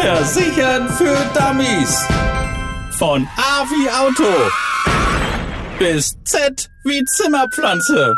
Versichern für Dummies. Von A wie Auto bis Z wie Zimmerpflanze.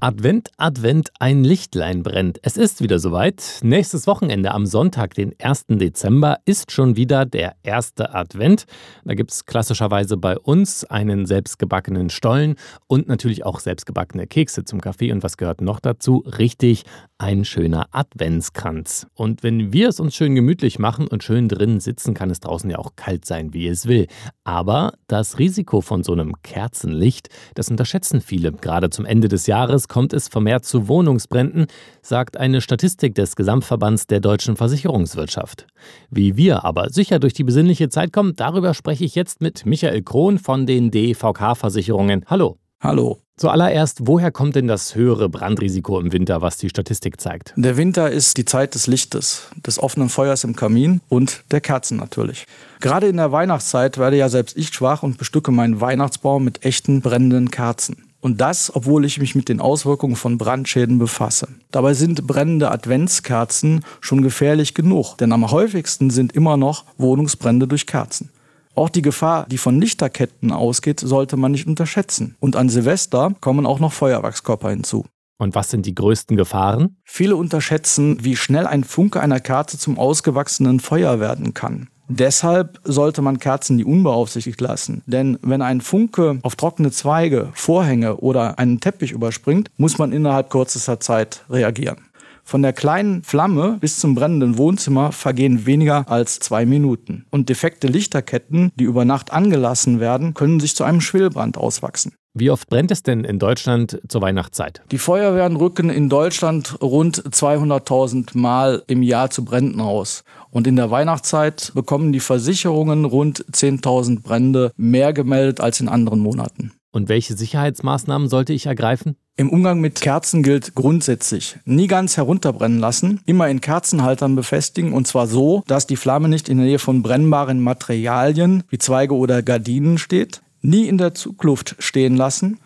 Advent, Advent, ein Lichtlein brennt. Es ist wieder soweit. Nächstes Wochenende am Sonntag, den 1. Dezember, ist schon wieder der erste Advent. Da gibt es klassischerweise bei uns einen selbstgebackenen Stollen und natürlich auch selbstgebackene Kekse zum Kaffee. Und was gehört noch dazu? Richtig, ein schöner Adventskranz. Und wenn wir es uns schön gemütlich machen und schön drinnen sitzen, kann es draußen ja auch kalt sein, wie es will. Aber das Risiko von so einem Kerzenlicht, das unterschätzen viele. Gerade zum Ende des Jahres kommt es vermehrt zu Wohnungsbränden, sagt eine Statistik des Gesamtverbands der deutschen Versicherungswirtschaft. Wie wir aber sicher durch die besinnliche Zeit kommen, darüber spreche ich jetzt mit Michael Krohn von den DVK-Versicherungen. Hallo. Hallo. Zuallererst, woher kommt denn das höhere Brandrisiko im Winter, was die Statistik zeigt? Der Winter ist die Zeit des Lichtes, des offenen Feuers im Kamin und der Kerzen natürlich. Gerade in der Weihnachtszeit werde ja selbst ich schwach und bestücke meinen Weihnachtsbaum mit echten brennenden Kerzen. Und das, obwohl ich mich mit den Auswirkungen von Brandschäden befasse. Dabei sind brennende Adventskerzen schon gefährlich genug, denn am häufigsten sind immer noch Wohnungsbrände durch Kerzen. Auch die Gefahr, die von Lichterketten ausgeht, sollte man nicht unterschätzen. Und an Silvester kommen auch noch Feuerwerkskörper hinzu. Und was sind die größten Gefahren? Viele unterschätzen, wie schnell ein Funke einer Kerze zum ausgewachsenen Feuer werden kann. Deshalb sollte man Kerzen nie unbeaufsichtigt lassen. Denn wenn ein Funke auf trockene Zweige, Vorhänge oder einen Teppich überspringt, muss man innerhalb kürzester Zeit reagieren. Von der kleinen Flamme bis zum brennenden Wohnzimmer vergehen weniger als zwei Minuten. Und defekte Lichterketten, die über Nacht angelassen werden, können sich zu einem Schwillbrand auswachsen. Wie oft brennt es denn in Deutschland zur Weihnachtszeit? Die Feuerwehren rücken in Deutschland rund 200.000 Mal im Jahr zu Bränden aus. Und in der Weihnachtszeit bekommen die Versicherungen rund 10.000 Brände mehr gemeldet als in anderen Monaten. Und welche Sicherheitsmaßnahmen sollte ich ergreifen? Im Umgang mit Kerzen gilt grundsätzlich, nie ganz herunterbrennen lassen, immer in Kerzenhaltern befestigen und zwar so, dass die Flamme nicht in der Nähe von brennbaren Materialien wie Zweige oder Gardinen steht, nie in der Zugluft stehen lassen.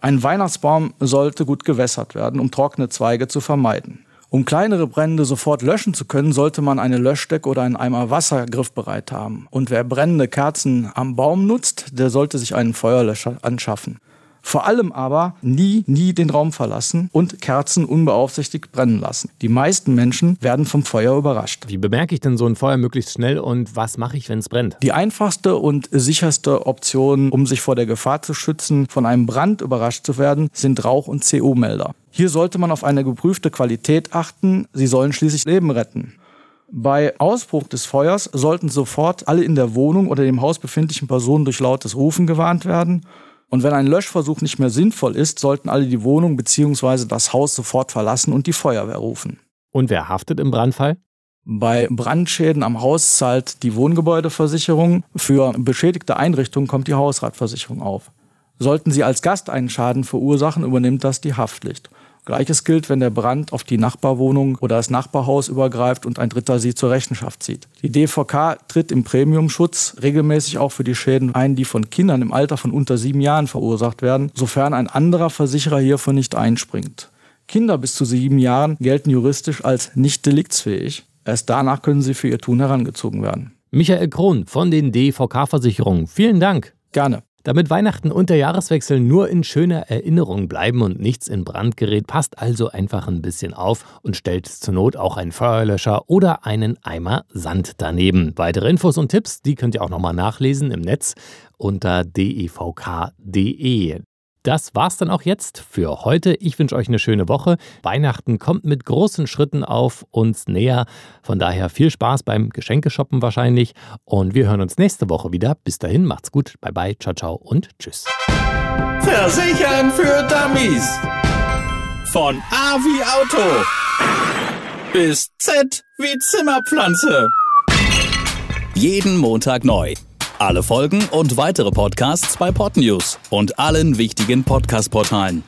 Ein Weihnachtsbaum sollte gut gewässert werden, um trockene Zweige zu vermeiden. Um kleinere Brände sofort löschen zu können, sollte man eine Löschdecke oder einen Eimer Wasser griffbereit haben. Und wer brennende Kerzen am Baum nutzt, der sollte sich einen Feuerlöscher anschaffen. Vor allem aber nie, nie den Raum verlassen und Kerzen unbeaufsichtigt brennen lassen. Die meisten Menschen werden vom Feuer überrascht. Wie bemerke ich denn so ein Feuer möglichst schnell und was mache ich, wenn es brennt? Die einfachste und sicherste Option, um sich vor der Gefahr zu schützen, von einem Brand überrascht zu werden, sind Rauch- und CO-Melder. Hier sollte man auf eine geprüfte Qualität achten. Sie sollen schließlich Leben retten. Bei Ausbruch des Feuers sollten sofort alle in der Wohnung oder dem Haus befindlichen Personen durch lautes Rufen gewarnt werden und wenn ein Löschversuch nicht mehr sinnvoll ist, sollten alle die Wohnung bzw. das Haus sofort verlassen und die Feuerwehr rufen. Und wer haftet im Brandfall? Bei Brandschäden am Haus zahlt die Wohngebäudeversicherung. Für beschädigte Einrichtungen kommt die Hausratversicherung auf. Sollten Sie als Gast einen Schaden verursachen, übernimmt das die Haftpflicht. Gleiches gilt, wenn der Brand auf die Nachbarwohnung oder das Nachbarhaus übergreift und ein Dritter sie zur Rechenschaft zieht. Die DVK tritt im Premiumschutz regelmäßig auch für die Schäden ein, die von Kindern im Alter von unter sieben Jahren verursacht werden, sofern ein anderer Versicherer hierfür nicht einspringt. Kinder bis zu sieben Jahren gelten juristisch als nicht deliktsfähig. Erst danach können sie für ihr Tun herangezogen werden. Michael Krohn von den DVK-Versicherungen. Vielen Dank. Gerne. Damit Weihnachten und der Jahreswechsel nur in schöner Erinnerung bleiben und nichts in Brand gerät, passt also einfach ein bisschen auf und stellt zur Not auch einen Feuerlöscher oder einen Eimer Sand daneben. Weitere Infos und Tipps, die könnt ihr auch nochmal nachlesen im Netz unter devk.de. Das war's dann auch jetzt für heute. Ich wünsche euch eine schöne Woche. Weihnachten kommt mit großen Schritten auf uns näher. Von daher viel Spaß beim Geschenkeshoppen wahrscheinlich. Und wir hören uns nächste Woche wieder. Bis dahin, macht's gut. Bye bye, ciao, ciao und tschüss. Versichern für Dummies. Von A wie Auto bis Z wie Zimmerpflanze. Jeden Montag neu. Alle Folgen und weitere Podcasts bei Podnews und allen wichtigen Podcast-Portalen.